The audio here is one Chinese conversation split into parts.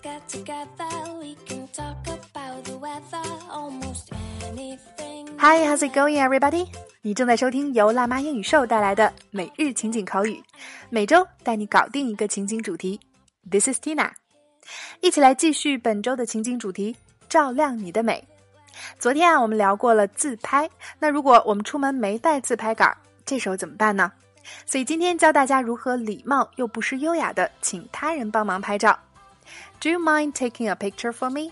We can talk about the weather almost anything. Hi, how's it going, everybody? 你正在收听由辣妈英语秀带来的每日情景口语，每周带你搞定一个情景主题。This is Tina，一起来继续本周的情景主题，照亮你的美。昨天啊，我们聊过了自拍，那如果我们出门没带自拍杆，这时候怎么办呢？所以今天教大家如何礼貌又不失优雅的请他人帮忙拍照。Do you mind taking a picture for me?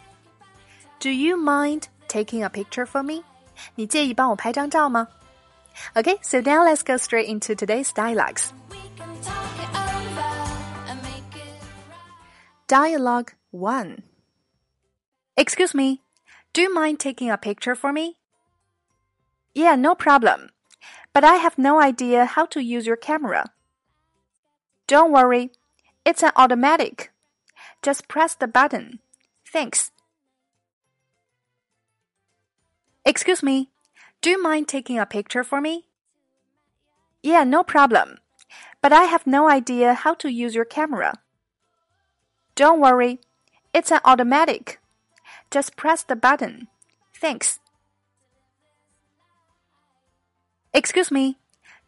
Do you mind taking a picture for me? 你介意帮我拍张照吗？Okay, so now let's go straight into today's dialogues. We can talk it over and make it right. Dialogue 1 Excuse me, do you mind taking a picture for me? Yeah, no problem. But I have no idea how to use your camera. Don't worry, it's an automatic. Just press the button. Thanks. Excuse me, do you mind taking a picture for me? Yeah, no problem. But I have no idea how to use your camera. Don't worry, it's an automatic. Just press the button. Thanks. Excuse me,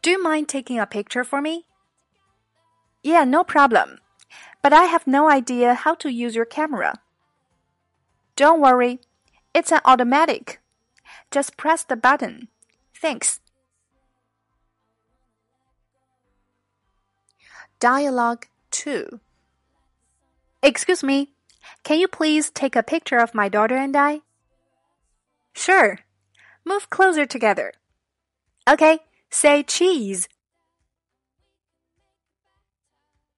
do you mind taking a picture for me? Yeah, no problem. But I have no idea how to use your camera. Don't worry, it's an automatic. Just press the button. Thanks. Dialogue 2 Excuse me, can you please take a picture of my daughter and I? Sure. Move closer together. Okay, say cheese.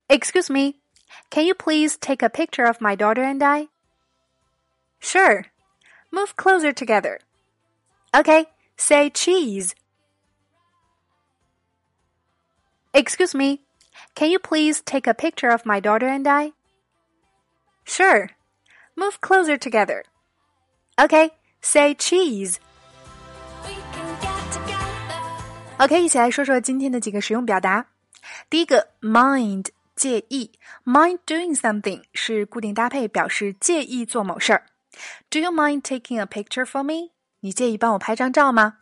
Excuse me, can you please take a picture of my daughter and I? Sure. Move closer together. Okay, say cheese. Excuse me, can you please take a picture of my daughter and I? Sure. Move closer together. Okay, say cheese. We can get together. OK，一起来说说今天的几个实用表达。第一个，mind 介意，mind doing something 是固定搭配，表示介意做某事儿。Do you mind taking a picture for me？你介意帮我拍张照吗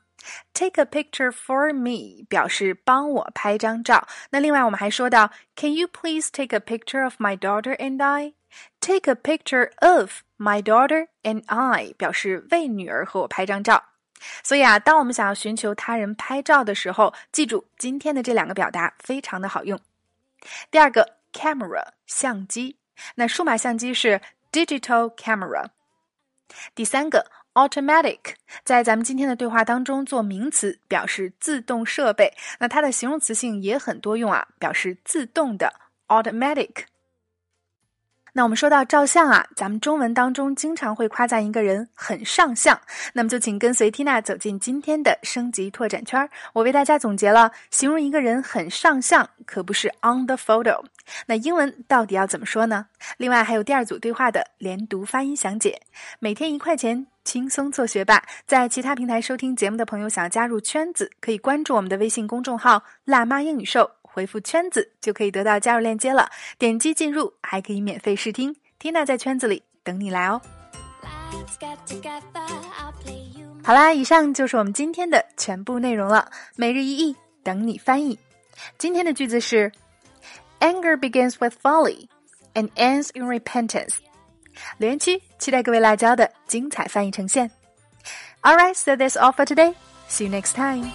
？Take a picture for me 表示帮我拍张照。那另外我们还说到，Can you please take a picture of my daughter and I？Take a picture of my daughter and I 表示为女儿和我拍张照。所以啊，当我们想要寻求他人拍照的时候，记住今天的这两个表达非常的好用。第二个，camera 相机，那数码相机是 digital camera。第三个，automatic 在咱们今天的对话当中做名词，表示自动设备。那它的形容词性也很多用啊，表示自动的 automatic。那我们说到照相啊，咱们中文当中经常会夸赞一个人很上相。那么就请跟随缇娜走进今天的升级拓展圈儿。我为大家总结了形容一个人很上相，可不是 on the photo。那英文到底要怎么说呢？另外还有第二组对话的连读发音详解。每天一块钱，轻松做学霸。在其他平台收听节目的朋友，想要加入圈子，可以关注我们的微信公众号“辣妈英语秀”。回复“圈子”就可以得到加入链接了，点击进入还可以免费试听。Tina 在圈子里等你来哦。好啦，以上就是我们今天的全部内容了。每日一译，等你翻译。今天的句子是：Anger begins with folly and ends in repentance。留言区期待各位辣椒的精彩翻译呈现。All right, so that's all for today. See you next time.